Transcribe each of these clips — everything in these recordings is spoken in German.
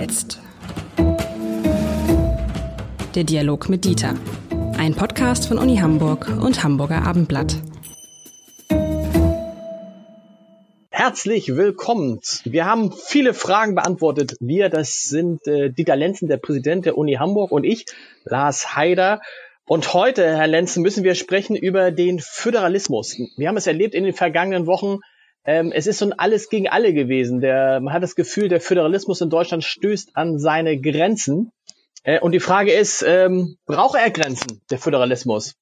jetzt. Der Dialog mit Dieter. Ein Podcast von Uni Hamburg und Hamburger Abendblatt. Herzlich willkommen. Wir haben viele Fragen beantwortet. Wir, das sind äh, Dieter Lenzen, der Präsident der Uni Hamburg und ich, Lars Haider. Und heute, Herr Lenzen, müssen wir sprechen über den Föderalismus. Wir haben es erlebt in den vergangenen Wochen. Ähm, es ist so ein Alles gegen alle gewesen. Der, man hat das Gefühl, der Föderalismus in Deutschland stößt an seine Grenzen. Äh, und die Frage ist, ähm, braucht er Grenzen, der Föderalismus?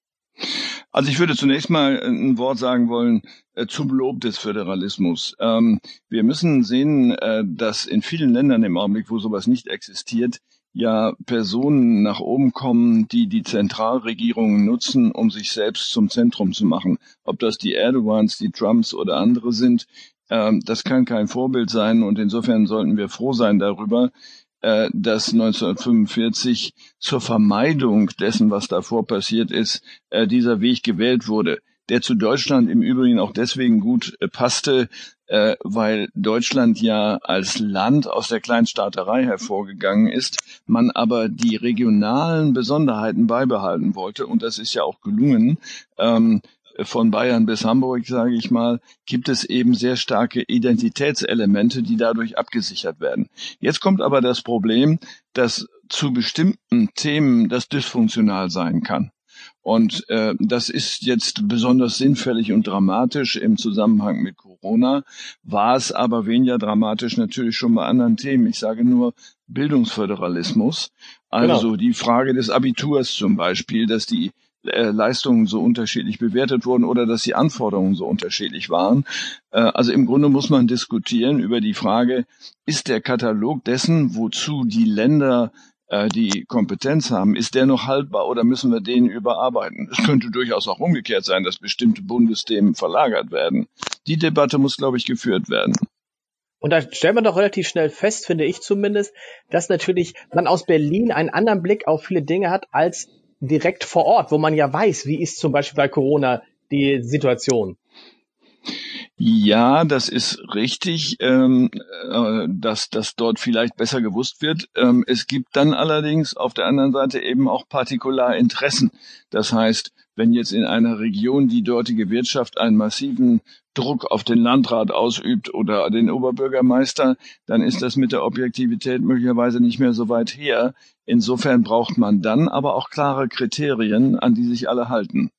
Also ich würde zunächst mal ein Wort sagen wollen äh, zum Lob des Föderalismus. Ähm, wir müssen sehen, äh, dass in vielen Ländern im Augenblick, wo sowas nicht existiert, ja Personen nach oben kommen, die die Zentralregierungen nutzen, um sich selbst zum Zentrum zu machen. Ob das die Erdogans, die Trumps oder andere sind, ähm, das kann kein Vorbild sein und insofern sollten wir froh sein darüber, äh, dass 1945 zur Vermeidung dessen, was davor passiert ist, äh, dieser Weg gewählt wurde, der zu Deutschland im Übrigen auch deswegen gut äh, passte, weil Deutschland ja als Land aus der Kleinstaaterei hervorgegangen ist, man aber die regionalen Besonderheiten beibehalten wollte und das ist ja auch gelungen. Ähm, von Bayern bis Hamburg, sage ich mal, gibt es eben sehr starke Identitätselemente, die dadurch abgesichert werden. Jetzt kommt aber das Problem, dass zu bestimmten Themen das dysfunktional sein kann. Und äh, das ist jetzt besonders sinnfällig und dramatisch im Zusammenhang mit Corona, war es aber weniger dramatisch natürlich schon bei anderen Themen. Ich sage nur Bildungsföderalismus, also genau. die Frage des Abiturs zum Beispiel, dass die äh, Leistungen so unterschiedlich bewertet wurden oder dass die Anforderungen so unterschiedlich waren. Äh, also im Grunde muss man diskutieren über die Frage, ist der Katalog dessen, wozu die Länder äh, die Kompetenz haben, ist der noch haltbar oder müssen wir den überarbeiten? Es könnte durchaus auch umgekehrt sein, dass bestimmte Bundesthemen verlagert werden. Die Debatte muss, glaube ich, geführt werden. Und da stellt man doch relativ schnell fest, finde ich zumindest, dass natürlich man aus Berlin einen anderen Blick auf viele Dinge hat als direkt vor Ort, wo man ja weiß, wie ist zum Beispiel bei Corona die Situation. Ja, das ist richtig, ähm, äh, dass das dort vielleicht besser gewusst wird. Ähm, es gibt dann allerdings auf der anderen Seite eben auch Partikularinteressen. Das heißt, wenn jetzt in einer Region die dortige Wirtschaft einen massiven Druck auf den Landrat ausübt oder den Oberbürgermeister, dann ist das mit der Objektivität möglicherweise nicht mehr so weit her. Insofern braucht man dann aber auch klare Kriterien, an die sich alle halten.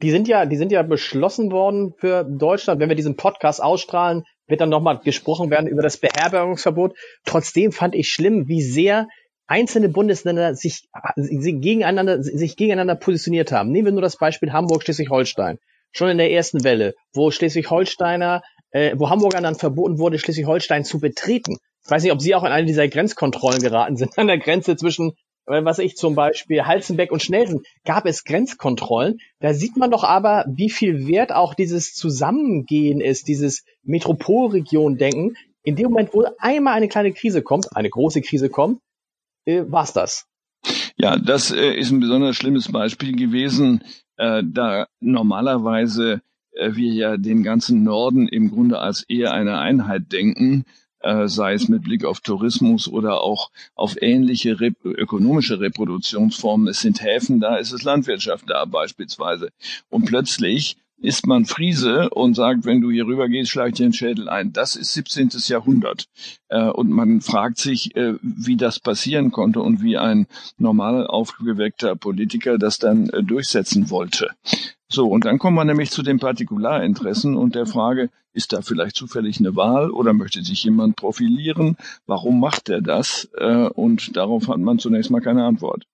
Die sind ja, die sind ja beschlossen worden für Deutschland. Wenn wir diesen Podcast ausstrahlen, wird dann nochmal gesprochen werden über das Beherbergungsverbot. Trotzdem fand ich schlimm, wie sehr einzelne Bundesländer sich, sich gegeneinander, sich gegeneinander positioniert haben. Nehmen wir nur das Beispiel Hamburg, Schleswig-Holstein. Schon in der ersten Welle, wo Schleswig-Holsteiner, äh, wo Hamburgern dann verboten wurde, Schleswig-Holstein zu betreten. Ich weiß nicht, ob Sie auch in eine dieser Grenzkontrollen geraten sind, an der Grenze zwischen was ich zum Beispiel Halzenbeck und Schnelsen, gab es Grenzkontrollen. Da sieht man doch aber, wie viel Wert auch dieses Zusammengehen ist, dieses Metropolregion-Denken. In dem Moment, wo einmal eine kleine Krise kommt, eine große Krise kommt, äh, war's das. Ja, das äh, ist ein besonders schlimmes Beispiel gewesen, äh, da normalerweise äh, wir ja den ganzen Norden im Grunde als eher eine Einheit denken sei es mit Blick auf Tourismus oder auch auf ähnliche rep ökonomische Reproduktionsformen. Es sind Häfen da, es ist Landwirtschaft da beispielsweise. Und plötzlich ist man Friese und sagt, wenn du hier rüber gehst, schlag dir den Schädel ein. Das ist 17. Jahrhundert. Äh, und man fragt sich, äh, wie das passieren konnte und wie ein normal aufgeweckter Politiker das dann äh, durchsetzen wollte. So, und dann kommen wir nämlich zu den Partikularinteressen und der Frage, ist da vielleicht zufällig eine Wahl oder möchte sich jemand profilieren? Warum macht er das? Äh, und darauf hat man zunächst mal keine Antwort.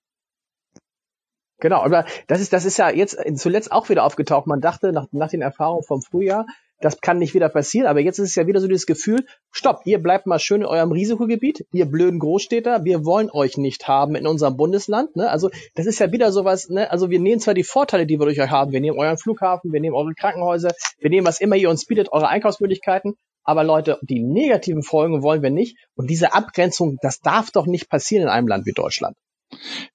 Genau, aber das ist, das ist ja jetzt zuletzt auch wieder aufgetaucht. Man dachte nach, nach den Erfahrungen vom Frühjahr, das kann nicht wieder passieren, aber jetzt ist es ja wieder so dieses Gefühl, stopp, ihr bleibt mal schön in eurem Risikogebiet, ihr blöden Großstädter, wir wollen euch nicht haben in unserem Bundesland. Ne? Also das ist ja wieder sowas, ne? also wir nehmen zwar die Vorteile, die wir durch euch haben, wir nehmen euren Flughafen, wir nehmen eure Krankenhäuser, wir nehmen, was immer ihr uns bietet, eure Einkaufsmöglichkeiten, aber Leute, die negativen Folgen wollen wir nicht. Und diese Abgrenzung, das darf doch nicht passieren in einem Land wie Deutschland.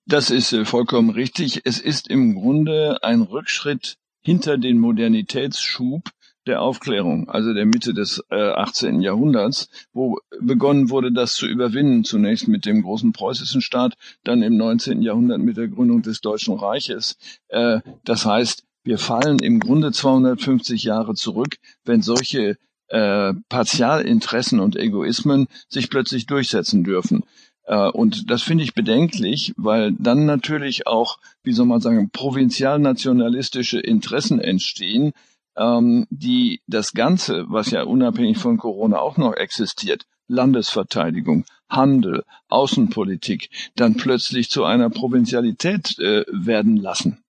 Das ist äh, vollkommen richtig. Es ist im Grunde ein Rückschritt hinter den Modernitätsschub der Aufklärung, also der Mitte des äh, 18. Jahrhunderts, wo begonnen wurde, das zu überwinden, zunächst mit dem großen preußischen Staat, dann im 19. Jahrhundert mit der Gründung des Deutschen Reiches. Äh, das heißt, wir fallen im Grunde 250 Jahre zurück, wenn solche äh, Partialinteressen und Egoismen sich plötzlich durchsetzen dürfen. Äh, und das finde ich bedenklich, weil dann natürlich auch, wie soll man sagen, provinzialnationalistische Interessen entstehen, ähm, die das Ganze, was ja unabhängig von Corona auch noch existiert, Landesverteidigung, Handel, Außenpolitik, dann plötzlich zu einer Provinzialität äh, werden lassen.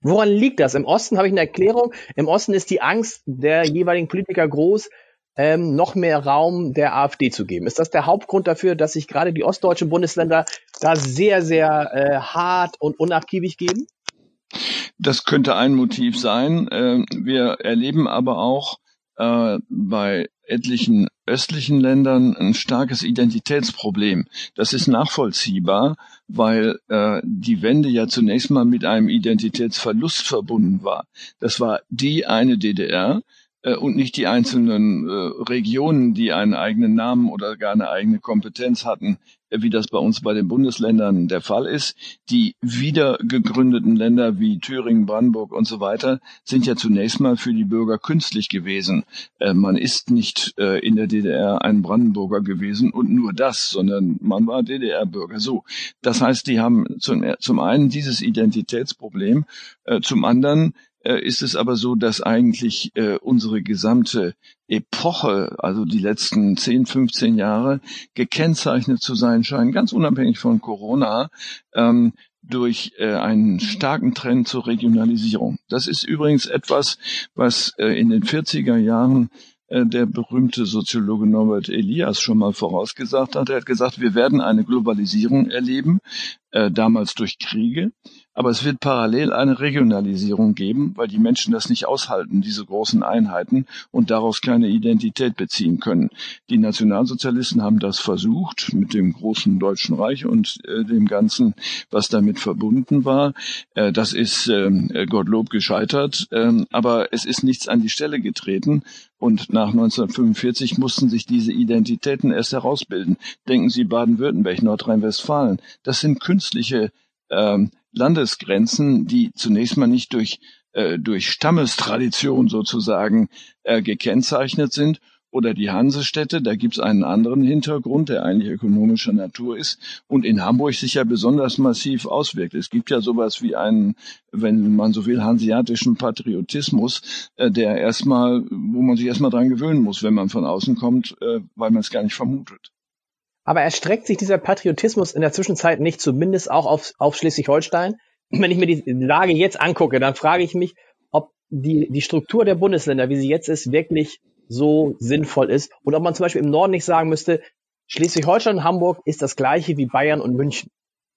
Woran liegt das? Im Osten habe ich eine Erklärung. Im Osten ist die Angst der jeweiligen Politiker groß, ähm, noch mehr Raum der AfD zu geben. Ist das der Hauptgrund dafür, dass sich gerade die ostdeutschen Bundesländer da sehr, sehr äh, hart und unnachgiebig geben? Das könnte ein Motiv sein. Ähm, wir erleben aber auch äh, bei etlichen östlichen Ländern ein starkes Identitätsproblem. Das ist nachvollziehbar, weil äh, die Wende ja zunächst mal mit einem Identitätsverlust verbunden war. Das war die eine DDR, äh, und nicht die einzelnen äh, Regionen, die einen eigenen Namen oder gar eine eigene Kompetenz hatten, äh, wie das bei uns bei den Bundesländern der Fall ist. Die wieder gegründeten Länder wie Thüringen, Brandenburg und so weiter sind ja zunächst mal für die Bürger künstlich gewesen. Äh, man ist nicht äh, in der DDR ein Brandenburger gewesen und nur das, sondern man war DDR-Bürger. So, das heißt, die haben zum, zum einen dieses Identitätsproblem, äh, zum anderen ist es aber so, dass eigentlich äh, unsere gesamte Epoche, also die letzten 10, 15 Jahre, gekennzeichnet zu sein scheinen, ganz unabhängig von Corona, ähm, durch äh, einen starken Trend zur Regionalisierung. Das ist übrigens etwas, was äh, in den 40er Jahren äh, der berühmte Soziologe Norbert Elias schon mal vorausgesagt hat. Er hat gesagt, wir werden eine Globalisierung erleben, äh, damals durch Kriege. Aber es wird parallel eine Regionalisierung geben, weil die Menschen das nicht aushalten, diese großen Einheiten und daraus keine Identität beziehen können. Die Nationalsozialisten haben das versucht mit dem großen Deutschen Reich und äh, dem Ganzen, was damit verbunden war. Äh, das ist äh, Gottlob gescheitert, ähm, aber es ist nichts an die Stelle getreten. Und nach 1945 mussten sich diese Identitäten erst herausbilden. Denken Sie Baden-Württemberg, Nordrhein-Westfalen. Das sind künstliche ähm, Landesgrenzen, die zunächst mal nicht durch, äh, durch Stammestradition sozusagen äh, gekennzeichnet sind. Oder die Hansestädte, da gibt's einen anderen Hintergrund, der eigentlich ökonomischer Natur ist und in Hamburg sich ja besonders massiv auswirkt. Es gibt ja sowas wie einen, wenn man so will, hanseatischen Patriotismus, äh, der erstmal, wo man sich erstmal dran gewöhnen muss, wenn man von außen kommt, äh, weil man es gar nicht vermutet. Aber erstreckt sich dieser Patriotismus in der Zwischenzeit nicht zumindest auch auf, auf Schleswig-Holstein? Wenn ich mir die Lage jetzt angucke, dann frage ich mich, ob die, die Struktur der Bundesländer, wie sie jetzt ist, wirklich so sinnvoll ist. Und ob man zum Beispiel im Norden nicht sagen müsste, Schleswig-Holstein und Hamburg ist das gleiche wie Bayern und München.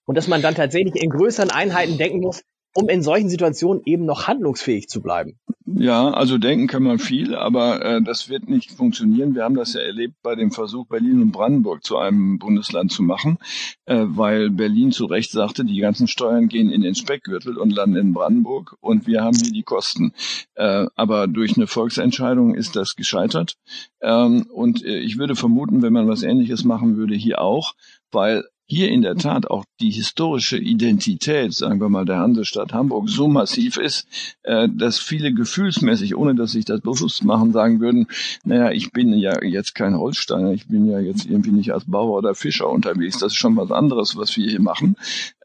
Und dass man dann tatsächlich in größeren Einheiten denken muss, um in solchen Situationen eben noch handlungsfähig zu bleiben. Ja, also denken kann man viel, aber äh, das wird nicht funktionieren. Wir haben das ja erlebt bei dem Versuch, Berlin und Brandenburg zu einem Bundesland zu machen, äh, weil Berlin zu Recht sagte, die ganzen Steuern gehen in den Speckgürtel und landen in Brandenburg und wir haben hier die Kosten. Äh, aber durch eine Volksentscheidung ist das gescheitert. Ähm, und äh, ich würde vermuten, wenn man was Ähnliches machen würde, hier auch, weil hier in der Tat auch die historische Identität, sagen wir mal, der Hansestadt Hamburg so massiv ist, äh, dass viele gefühlsmäßig, ohne dass sich das bewusst machen, sagen würden, naja, ich bin ja jetzt kein Holsteiner, ich bin ja jetzt irgendwie nicht als Bauer oder Fischer unterwegs, das ist schon was anderes, was wir hier machen.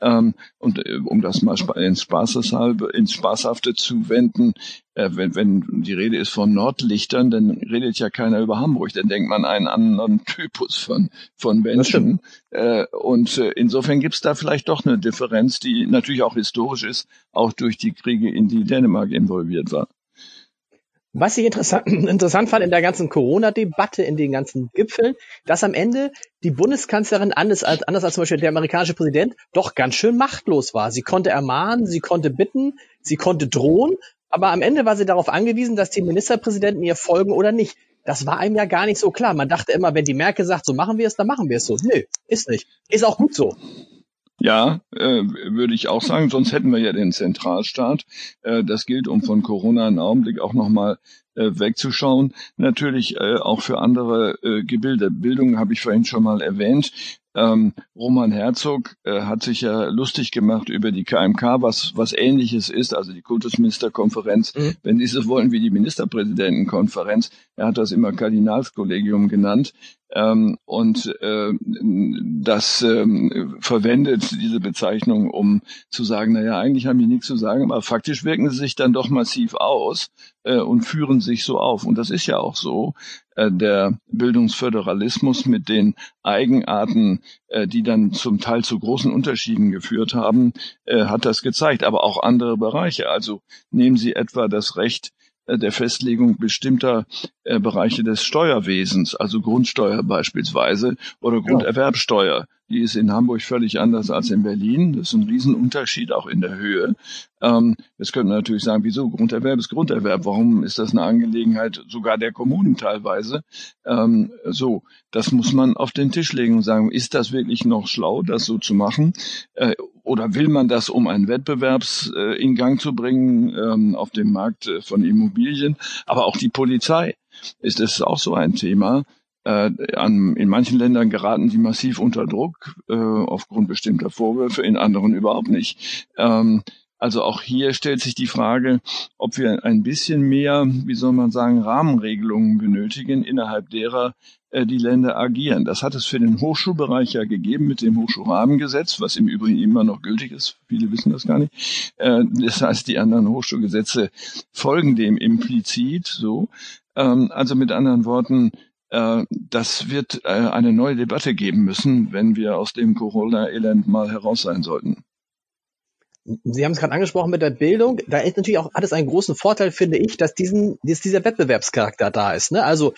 Ähm, und äh, um das mal ins, Spaßeshalbe, ins Spaßhafte zu wenden, wenn, wenn die Rede ist von Nordlichtern, dann redet ja keiner über Hamburg, dann denkt man einen anderen Typus von, von Menschen. Äh, und äh, insofern gibt es da vielleicht doch eine Differenz, die natürlich auch historisch ist, auch durch die Kriege, in die Dänemark involviert war. Was ich interessant, interessant fand in der ganzen Corona-Debatte, in den ganzen Gipfeln, dass am Ende die Bundeskanzlerin, anders als, anders als zum Beispiel der amerikanische Präsident, doch ganz schön machtlos war. Sie konnte ermahnen, sie konnte bitten, sie konnte drohen, aber am Ende war sie darauf angewiesen, dass die Ministerpräsidenten ihr folgen oder nicht. Das war einem ja gar nicht so klar. Man dachte immer, wenn die Merkel sagt, so machen wir es, dann machen wir es so. Nö, ist nicht. Ist auch gut so. Ja, äh, würde ich auch sagen, sonst hätten wir ja den Zentralstaat. Äh, das gilt, um von Corona einen Augenblick auch nochmal äh, wegzuschauen. Natürlich äh, auch für andere äh, Gebilde. Bildung habe ich vorhin schon mal erwähnt. Ähm, Roman Herzog äh, hat sich ja lustig gemacht über die KMK, was, was ähnliches ist, also die Kultusministerkonferenz, mhm. wenn Sie so wollen, wie die Ministerpräsidentenkonferenz. Er hat das immer Kardinalskollegium genannt. Ähm, und äh, das ähm, verwendet diese Bezeichnung, um zu sagen, naja, eigentlich haben die nichts zu sagen, aber faktisch wirken sie sich dann doch massiv aus äh, und führen sich so auf. Und das ist ja auch so. Äh, der Bildungsföderalismus mit den Eigenarten, äh, die dann zum Teil zu großen Unterschieden geführt haben, äh, hat das gezeigt. Aber auch andere Bereiche. Also nehmen Sie etwa das Recht der Festlegung bestimmter äh, Bereiche des Steuerwesens, also Grundsteuer beispielsweise oder Grunderwerbsteuer. Die ist in Hamburg völlig anders als in Berlin. Das ist ein Riesenunterschied auch in der Höhe. Ähm, jetzt könnte man natürlich sagen, wieso Grunderwerb ist Grunderwerb? Warum ist das eine Angelegenheit sogar der Kommunen teilweise? Ähm, so, das muss man auf den Tisch legen und sagen, ist das wirklich noch schlau, das so zu machen? Äh, oder will man das, um einen Wettbewerbs äh, in Gang zu bringen ähm, auf dem Markt äh, von Immobilien? Aber auch die Polizei ist es auch so ein Thema. Äh, an, in manchen Ländern geraten die massiv unter Druck äh, aufgrund bestimmter Vorwürfe, in anderen überhaupt nicht. Ähm, also auch hier stellt sich die Frage, ob wir ein bisschen mehr, wie soll man sagen, Rahmenregelungen benötigen, innerhalb derer äh, die Länder agieren. Das hat es für den Hochschulbereich ja gegeben mit dem Hochschulrahmengesetz, was im Übrigen immer noch gültig ist. Viele wissen das gar nicht. Äh, das heißt, die anderen Hochschulgesetze folgen dem implizit so. Ähm, also mit anderen Worten, äh, das wird äh, eine neue Debatte geben müssen, wenn wir aus dem Corona-Elend mal heraus sein sollten. Sie haben es gerade angesprochen mit der Bildung. Da ist natürlich auch alles einen großen Vorteil, finde ich, dass diesen, dass dieser Wettbewerbscharakter da ist. Ne? Also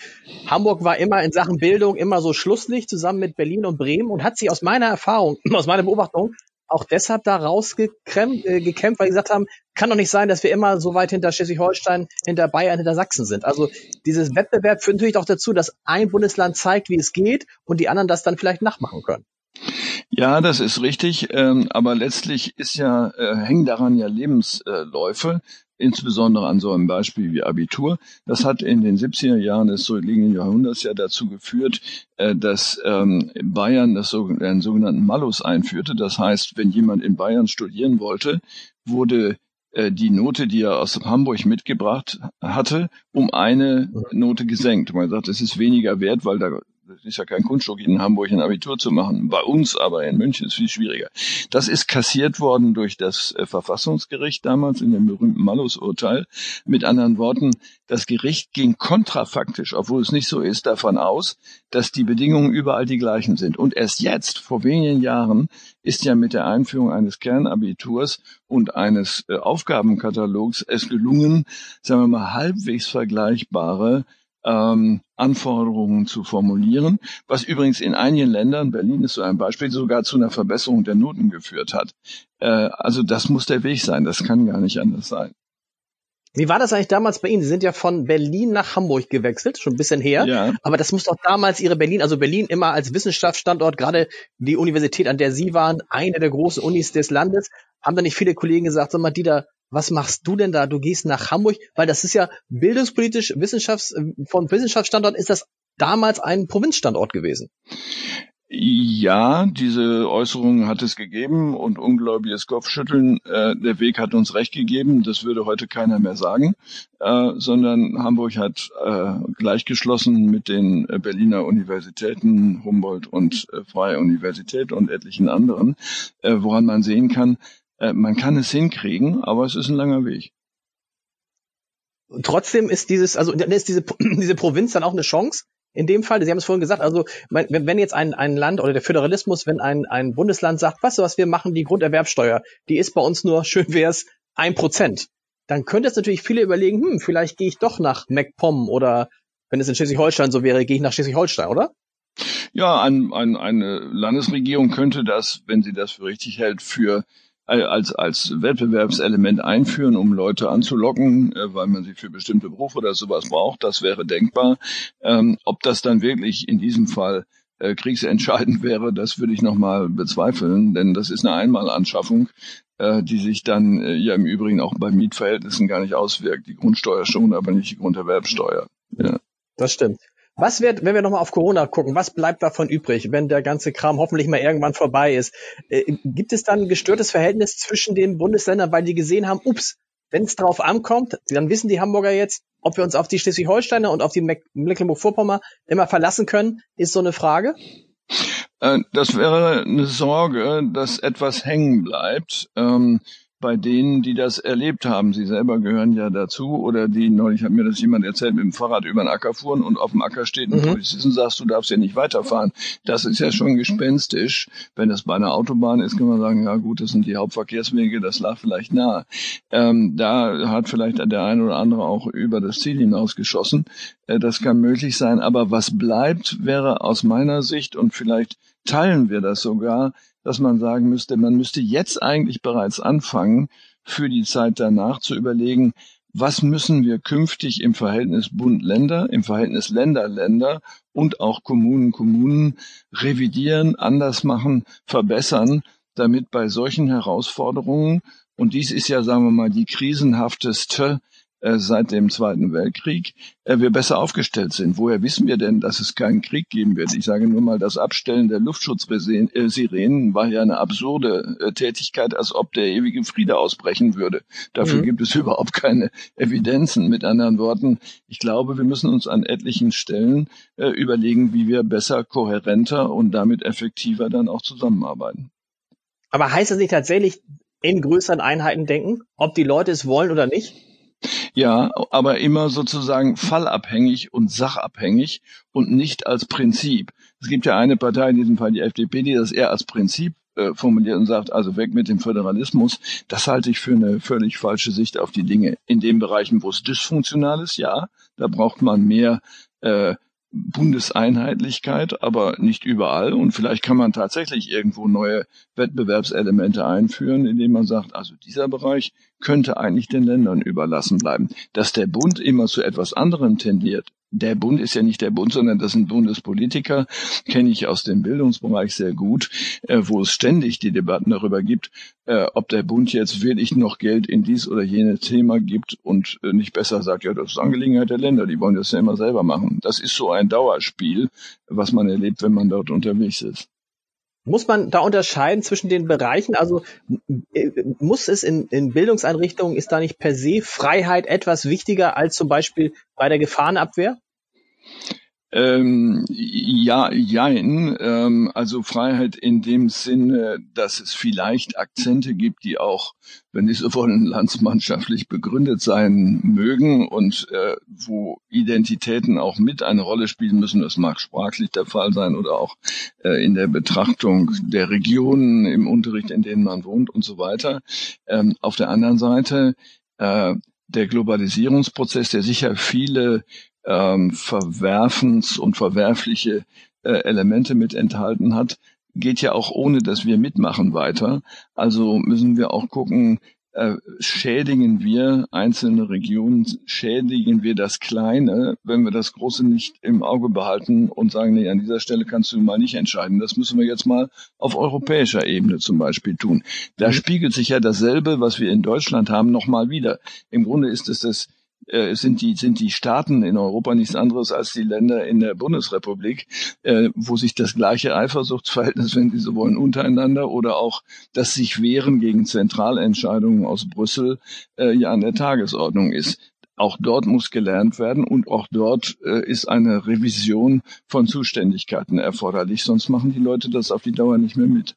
Hamburg war immer in Sachen Bildung immer so schlusslich zusammen mit Berlin und Bremen und hat sich aus meiner Erfahrung, aus meiner Beobachtung auch deshalb da rausgekämpft, äh, gekämpft, weil sie gesagt haben, kann doch nicht sein, dass wir immer so weit hinter Schleswig-Holstein, hinter Bayern, hinter Sachsen sind. Also dieses Wettbewerb führt natürlich auch dazu, dass ein Bundesland zeigt, wie es geht und die anderen das dann vielleicht nachmachen können. Ja, das ist richtig, ähm, aber letztlich ist ja, äh, hängen daran ja Lebensläufe, insbesondere an so einem Beispiel wie Abitur. Das hat in den 70er Jahren des zurückliegenden Jahrhunderts ja dazu geführt, äh, dass ähm, Bayern das so, einen sogenannten Malus einführte. Das heißt, wenn jemand in Bayern studieren wollte, wurde äh, die Note, die er aus Hamburg mitgebracht hatte, um eine Note gesenkt. Man sagt, es ist weniger wert, weil da ist ja kein Kunststück, in Hamburg ein Abitur zu machen. Bei uns aber in München ist viel schwieriger. Das ist kassiert worden durch das äh, Verfassungsgericht damals in dem berühmten Malus-Urteil. Mit anderen Worten, das Gericht ging kontrafaktisch, obwohl es nicht so ist, davon aus, dass die Bedingungen überall die gleichen sind. Und erst jetzt, vor wenigen Jahren, ist ja mit der Einführung eines Kernabiturs und eines äh, Aufgabenkatalogs es gelungen, sagen wir mal, halbwegs vergleichbare ähm, Anforderungen zu formulieren, was übrigens in einigen Ländern, Berlin ist so ein Beispiel, sogar zu einer Verbesserung der Noten geführt hat. Äh, also das muss der Weg sein, das kann gar nicht anders sein. Wie war das eigentlich damals bei Ihnen? Sie sind ja von Berlin nach Hamburg gewechselt, schon ein bisschen her. Ja. Aber das muss doch damals Ihre Berlin, also Berlin immer als Wissenschaftsstandort, gerade die Universität, an der Sie waren, eine der großen Unis des Landes, haben da nicht viele Kollegen gesagt, sag mal, Dieter, was machst du denn da? Du gehst nach Hamburg, weil das ist ja bildungspolitisch, Wissenschafts, von Wissenschaftsstandort ist das damals ein Provinzstandort gewesen. Ja, diese Äußerung hat es gegeben und ungläubiges Kopfschütteln. Äh, der Weg hat uns recht gegeben. Das würde heute keiner mehr sagen, äh, sondern Hamburg hat äh, gleichgeschlossen mit den äh, Berliner Universitäten, Humboldt und äh, Freie Universität und etlichen anderen, äh, woran man sehen kann, äh, man kann es hinkriegen, aber es ist ein langer Weg. Und trotzdem ist dieses, also ist diese, diese Provinz dann auch eine Chance. In dem Fall, Sie haben es vorhin gesagt, also wenn jetzt ein, ein Land oder der Föderalismus, wenn ein, ein Bundesland sagt, weißt du was, wir machen die Grunderwerbsteuer, die ist bei uns nur, schön wär's, ein Prozent, dann könnte es natürlich viele überlegen, hm, vielleicht gehe ich doch nach MacPom oder wenn es in Schleswig-Holstein so wäre, gehe ich nach Schleswig-Holstein, oder? Ja, ein, ein, eine Landesregierung könnte das, wenn sie das für richtig hält, für als, als Wettbewerbselement einführen, um Leute anzulocken, äh, weil man sie für bestimmte Berufe oder sowas braucht. Das wäre denkbar. Ähm, ob das dann wirklich in diesem Fall äh, kriegsentscheidend wäre, das würde ich nochmal bezweifeln, denn das ist eine Einmalanschaffung, äh, die sich dann äh, ja im Übrigen auch bei Mietverhältnissen gar nicht auswirkt. Die Grundsteuer schon, aber nicht die Grunderwerbsteuer. Ja. Das stimmt. Was wird, wenn wir nochmal auf Corona gucken, was bleibt davon übrig, wenn der ganze Kram hoffentlich mal irgendwann vorbei ist? Äh, gibt es dann ein gestörtes Verhältnis zwischen den Bundesländern, weil die gesehen haben, ups, wenn es drauf ankommt, dann wissen die Hamburger jetzt, ob wir uns auf die Schleswig-Holsteiner und auf die Mecklenburg-Vorpommern immer verlassen können, ist so eine Frage. Äh, das wäre eine Sorge, dass etwas hängen bleibt. Ähm, bei denen, die das erlebt haben. Sie selber gehören ja dazu oder die, neulich hat mir das jemand erzählt, mit dem Fahrrad über den Acker fuhren und auf dem Acker steht ein mhm. Polizist und sagt, du darfst ja nicht weiterfahren. Das ist ja schon gespenstisch. Wenn das bei einer Autobahn ist, kann man sagen, ja gut, das sind die Hauptverkehrswege, das lag vielleicht nahe. Ähm, da hat vielleicht der eine oder andere auch über das Ziel hinausgeschossen. Äh, das kann möglich sein. Aber was bleibt, wäre aus meiner Sicht und vielleicht teilen wir das sogar, dass man sagen müsste, man müsste jetzt eigentlich bereits anfangen, für die Zeit danach zu überlegen, was müssen wir künftig im Verhältnis Bund-Länder, im Verhältnis Länder-Länder und auch Kommunen-Kommunen revidieren, anders machen, verbessern, damit bei solchen Herausforderungen, und dies ist ja, sagen wir mal, die krisenhafteste seit dem Zweiten Weltkrieg, äh, wir besser aufgestellt sind. Woher wissen wir denn, dass es keinen Krieg geben wird? Ich sage nur mal, das Abstellen der Luftschutzsirenen war ja eine absurde äh, Tätigkeit, als ob der ewige Friede ausbrechen würde. Dafür mhm. gibt es überhaupt keine Evidenzen. Mit anderen Worten, ich glaube, wir müssen uns an etlichen Stellen äh, überlegen, wie wir besser, kohärenter und damit effektiver dann auch zusammenarbeiten. Aber heißt das nicht tatsächlich in größeren Einheiten denken, ob die Leute es wollen oder nicht? Ja, aber immer sozusagen fallabhängig und sachabhängig und nicht als Prinzip. Es gibt ja eine Partei, in diesem Fall die FDP, die das eher als Prinzip äh, formuliert und sagt, also weg mit dem Föderalismus. Das halte ich für eine völlig falsche Sicht auf die Dinge. In den Bereichen, wo es dysfunktional ist, ja, da braucht man mehr äh, Bundeseinheitlichkeit, aber nicht überall. Und vielleicht kann man tatsächlich irgendwo neue Wettbewerbselemente einführen, indem man sagt, also dieser Bereich könnte eigentlich den Ländern überlassen bleiben. Dass der Bund immer zu etwas anderem tendiert, der Bund ist ja nicht der Bund, sondern das sind Bundespolitiker, kenne ich aus dem Bildungsbereich sehr gut, äh, wo es ständig die Debatten darüber gibt, äh, ob der Bund jetzt wirklich noch Geld in dies oder jenes Thema gibt und äh, nicht besser sagt, ja, das ist Angelegenheit der Länder, die wollen das ja immer selber machen. Das ist so ein Dauerspiel, was man erlebt, wenn man dort unterwegs ist. Muss man da unterscheiden zwischen den Bereichen? Also äh, muss es in, in Bildungseinrichtungen, ist da nicht per se Freiheit etwas wichtiger als zum Beispiel bei der Gefahrenabwehr? Ähm, ja, jein. Ähm, also Freiheit in dem Sinne, dass es vielleicht Akzente gibt, die auch, wenn sie so wollen, landsmannschaftlich begründet sein mögen und äh, wo Identitäten auch mit eine Rolle spielen müssen. Das mag sprachlich der Fall sein oder auch äh, in der Betrachtung der Regionen im Unterricht, in denen man wohnt und so weiter. Ähm, auf der anderen Seite äh, der Globalisierungsprozess, der sicher viele ähm, Verwerfens- und verwerfliche äh, Elemente mit enthalten hat, geht ja auch ohne, dass wir mitmachen weiter. Also müssen wir auch gucken, äh, schädigen wir einzelne Regionen, schädigen wir das Kleine, wenn wir das Große nicht im Auge behalten und sagen, nee, an dieser Stelle kannst du mal nicht entscheiden. Das müssen wir jetzt mal auf europäischer Ebene zum Beispiel tun. Da mhm. spiegelt sich ja dasselbe, was wir in Deutschland haben, nochmal wieder. Im Grunde ist es das äh, sind die sind die Staaten in Europa nichts anderes als die Länder in der Bundesrepublik, äh, wo sich das gleiche Eifersuchtsverhältnis, wenn Sie so wollen, untereinander oder auch das sich wehren gegen Zentralentscheidungen aus Brüssel äh, ja an der Tagesordnung ist. Auch dort muss gelernt werden und auch dort äh, ist eine Revision von Zuständigkeiten erforderlich, sonst machen die Leute das auf die Dauer nicht mehr mit.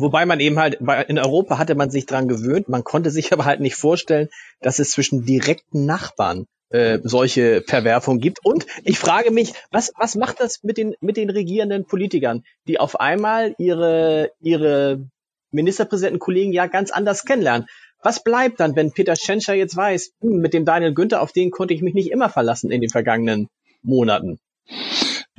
Wobei man eben halt, in Europa hatte man sich dran gewöhnt, man konnte sich aber halt nicht vorstellen, dass es zwischen direkten Nachbarn äh, solche Verwerfungen gibt. Und ich frage mich, was, was macht das mit den, mit den regierenden Politikern, die auf einmal ihre, ihre Ministerpräsidentenkollegen ja ganz anders kennenlernen? Was bleibt dann, wenn Peter Schenscher jetzt weiß, hm, mit dem Daniel Günther, auf den konnte ich mich nicht immer verlassen in den vergangenen Monaten?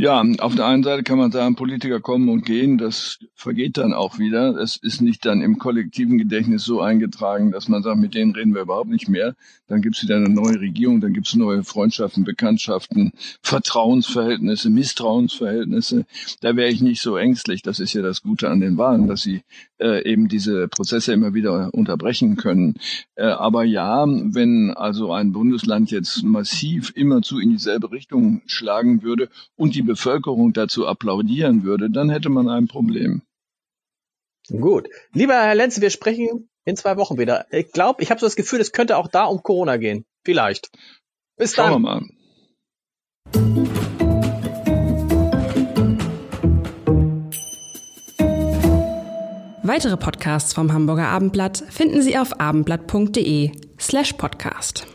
Ja, auf der einen Seite kann man sagen, Politiker kommen und gehen, das vergeht dann auch wieder. Es ist nicht dann im kollektiven Gedächtnis so eingetragen, dass man sagt, mit denen reden wir überhaupt nicht mehr. Dann gibt's wieder eine neue Regierung, dann gibt's neue Freundschaften, Bekanntschaften, Vertrauensverhältnisse, Misstrauensverhältnisse. Da wäre ich nicht so ängstlich. Das ist ja das Gute an den Wahlen, dass sie äh, eben diese Prozesse immer wieder unterbrechen können. Äh, aber ja, wenn also ein Bundesland jetzt massiv immerzu in dieselbe Richtung schlagen würde und die Bevölkerung dazu applaudieren würde, dann hätte man ein Problem. Gut. Lieber Herr Lenz, wir sprechen in zwei Wochen wieder. Ich glaube, ich habe so das Gefühl, es könnte auch da um Corona gehen. Vielleicht. Bis Schauen dann. wir mal. Weitere Podcasts vom Hamburger Abendblatt finden Sie auf abendblatt.de slash podcast.